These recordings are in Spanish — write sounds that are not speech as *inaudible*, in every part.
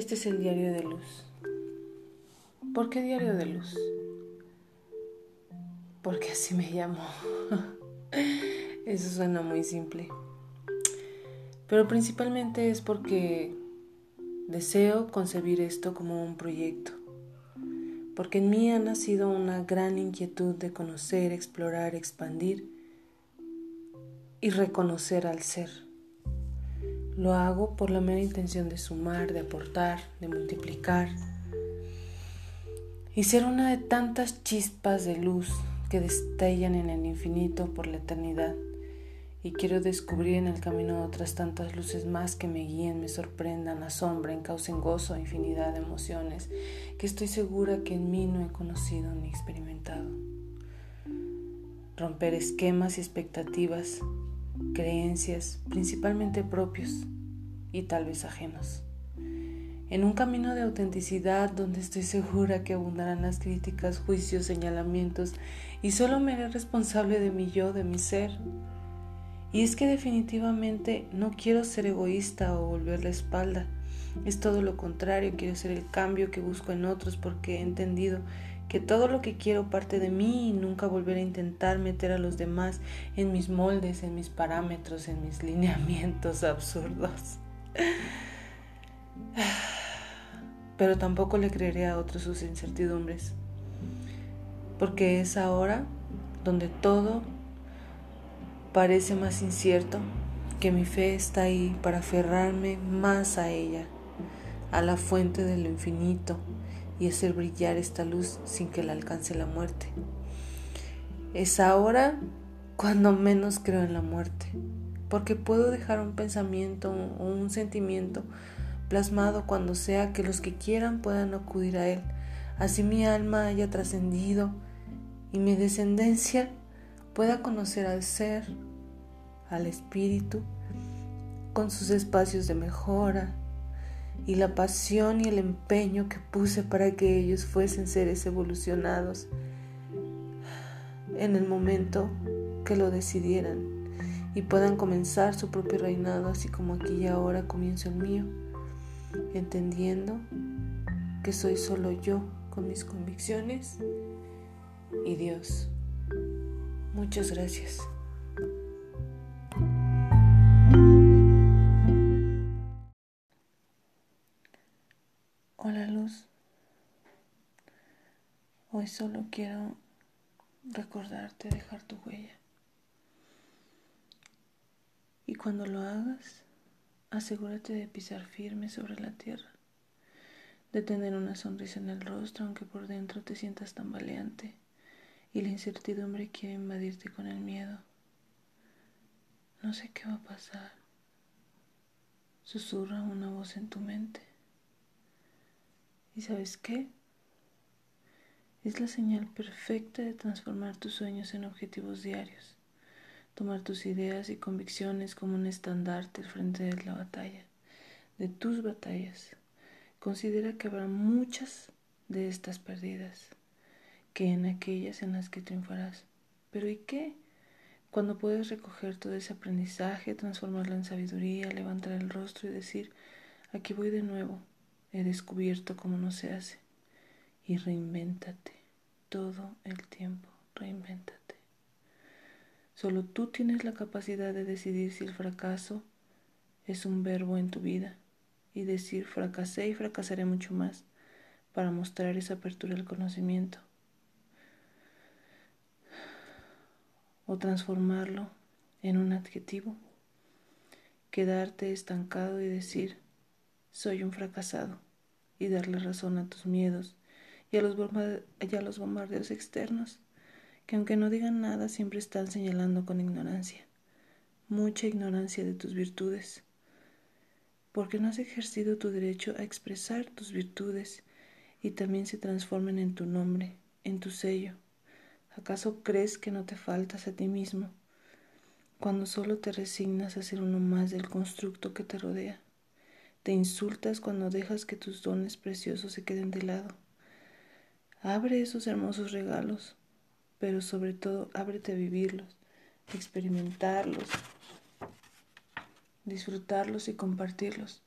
Este es el diario de luz. ¿Por qué diario de luz? Porque así me llamo. *laughs* Eso suena muy simple. Pero principalmente es porque deseo concebir esto como un proyecto. Porque en mí ha nacido una gran inquietud de conocer, explorar, expandir y reconocer al ser. Lo hago por la mera intención de sumar, de aportar, de multiplicar y ser una de tantas chispas de luz que destellan en el infinito por la eternidad. Y quiero descubrir en el camino otras tantas luces más que me guíen, me sorprendan, asombren, causen gozo, infinidad de emociones que estoy segura que en mí no he conocido ni experimentado. Romper esquemas y expectativas creencias, principalmente propios y tal vez ajenos. En un camino de autenticidad donde estoy segura que abundarán las críticas, juicios, señalamientos y solo me haré responsable de mi yo, de mi ser. Y es que definitivamente no quiero ser egoísta o volver la espalda. Es todo lo contrario, quiero ser el cambio que busco en otros porque he entendido que todo lo que quiero parte de mí y nunca volver a intentar meter a los demás en mis moldes, en mis parámetros, en mis *laughs* lineamientos absurdos. *sighs* Pero tampoco le creeré a otros sus incertidumbres, porque es ahora donde todo parece más incierto, que mi fe está ahí para aferrarme más a ella, a la fuente de lo infinito, y hacer brillar esta luz sin que la alcance la muerte. Es ahora cuando menos creo en la muerte, porque puedo dejar un pensamiento o un sentimiento plasmado cuando sea que los que quieran puedan acudir a él. Así mi alma haya trascendido y mi descendencia pueda conocer al ser, al espíritu, con sus espacios de mejora, y la pasión y el empeño que puse para que ellos fuesen seres evolucionados en el momento que lo decidieran y puedan comenzar su propio reinado así como aquí y ahora comienzo el mío, entendiendo que soy solo yo con mis convicciones y Dios. Muchas gracias. Hola Luz, hoy solo quiero recordarte dejar tu huella. Y cuando lo hagas, asegúrate de pisar firme sobre la tierra, de tener una sonrisa en el rostro aunque por dentro te sientas tambaleante y la incertidumbre quiere invadirte con el miedo. No sé qué va a pasar. Susurra una voz en tu mente. ¿Y sabes qué? Es la señal perfecta de transformar tus sueños en objetivos diarios, tomar tus ideas y convicciones como un estandarte frente de la batalla, de tus batallas. Considera que habrá muchas de estas perdidas, que en aquellas en las que triunfarás. Pero ¿y qué? Cuando puedes recoger todo ese aprendizaje, transformarlo en sabiduría, levantar el rostro y decir, aquí voy de nuevo, he descubierto cómo no se hace. Y reinvéntate todo el tiempo, reinvéntate. Solo tú tienes la capacidad de decidir si el fracaso es un verbo en tu vida y decir fracasé y fracasaré mucho más para mostrar esa apertura al conocimiento. O transformarlo en un adjetivo, quedarte estancado y decir soy un fracasado y darle razón a tus miedos y a los, los bombardeos externos, que aunque no digan nada siempre están señalando con ignorancia, mucha ignorancia de tus virtudes, porque no has ejercido tu derecho a expresar tus virtudes y también se transformen en tu nombre, en tu sello. ¿Acaso crees que no te faltas a ti mismo cuando solo te resignas a ser uno más del constructo que te rodea? Te insultas cuando dejas que tus dones preciosos se queden de lado. Abre esos hermosos regalos, pero sobre todo ábrete a vivirlos, experimentarlos, disfrutarlos y compartirlos.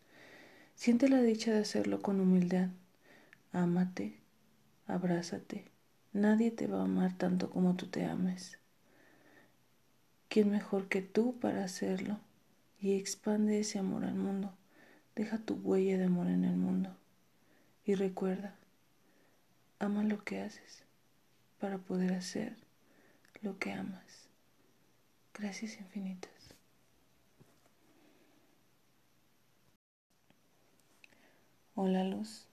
Siente la dicha de hacerlo con humildad. Ámate, abrázate. Nadie te va a amar tanto como tú te ames. ¿Quién mejor que tú para hacerlo? Y expande ese amor al mundo. Deja tu huella de amor en el mundo. Y recuerda, ama lo que haces para poder hacer lo que amas. Gracias infinitas. Hola luz.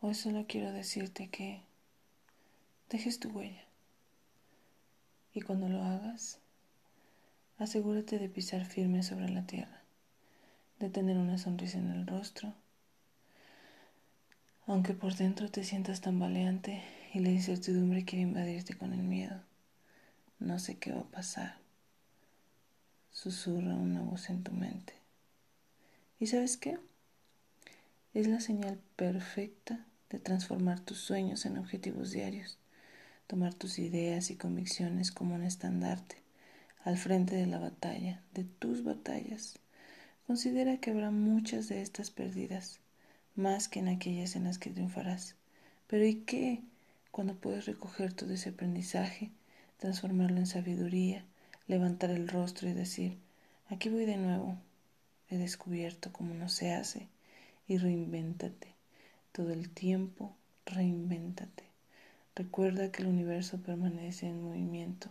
Hoy solo quiero decirte que dejes tu huella. Y cuando lo hagas, asegúrate de pisar firme sobre la tierra, de tener una sonrisa en el rostro, aunque por dentro te sientas tambaleante y la incertidumbre quiere invadirte con el miedo. No sé qué va a pasar. Susurra una voz en tu mente. ¿Y sabes qué? Es la señal perfecta de transformar tus sueños en objetivos diarios, tomar tus ideas y convicciones como un estandarte al frente de la batalla, de tus batallas. Considera que habrá muchas de estas perdidas, más que en aquellas en las que triunfarás. Pero ¿y qué cuando puedes recoger todo ese aprendizaje, transformarlo en sabiduría, levantar el rostro y decir, aquí voy de nuevo, he descubierto cómo no se hace y reinvéntate? Todo el tiempo, reinvéntate. Recuerda que el universo permanece en movimiento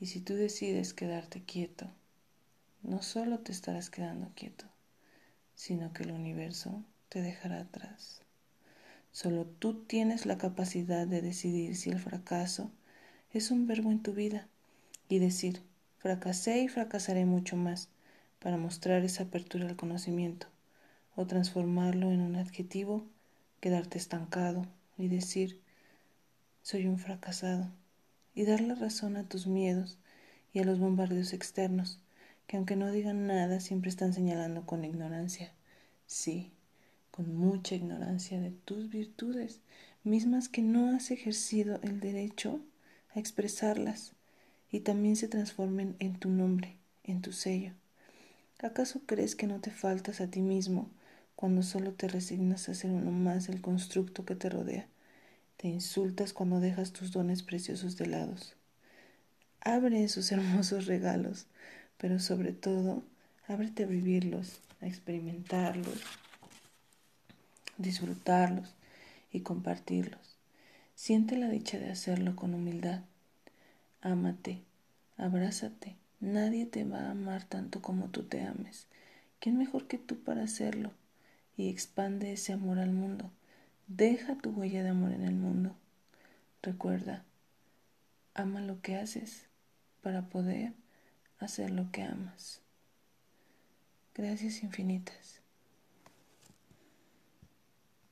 y si tú decides quedarte quieto, no solo te estarás quedando quieto, sino que el universo te dejará atrás. Solo tú tienes la capacidad de decidir si el fracaso es un verbo en tu vida y decir, fracasé y fracasaré mucho más para mostrar esa apertura al conocimiento o transformarlo en un adjetivo quedarte estancado y decir, soy un fracasado, y dar la razón a tus miedos y a los bombardeos externos, que aunque no digan nada, siempre están señalando con ignorancia. Sí, con mucha ignorancia de tus virtudes, mismas que no has ejercido el derecho a expresarlas, y también se transformen en tu nombre, en tu sello. ¿Acaso crees que no te faltas a ti mismo cuando solo te resignas a ser uno más del constructo que te rodea. Te insultas cuando dejas tus dones preciosos de lado. Abre esos *laughs* hermosos regalos, pero sobre todo, ábrete a vivirlos, a experimentarlos, disfrutarlos y compartirlos. Siente la dicha de hacerlo con humildad. Ámate, abrázate. Nadie te va a amar tanto como tú te ames. ¿Quién mejor que tú para hacerlo? y expande ese amor al mundo. Deja tu huella de amor en el mundo. Recuerda, ama lo que haces para poder hacer lo que amas. Gracias infinitas.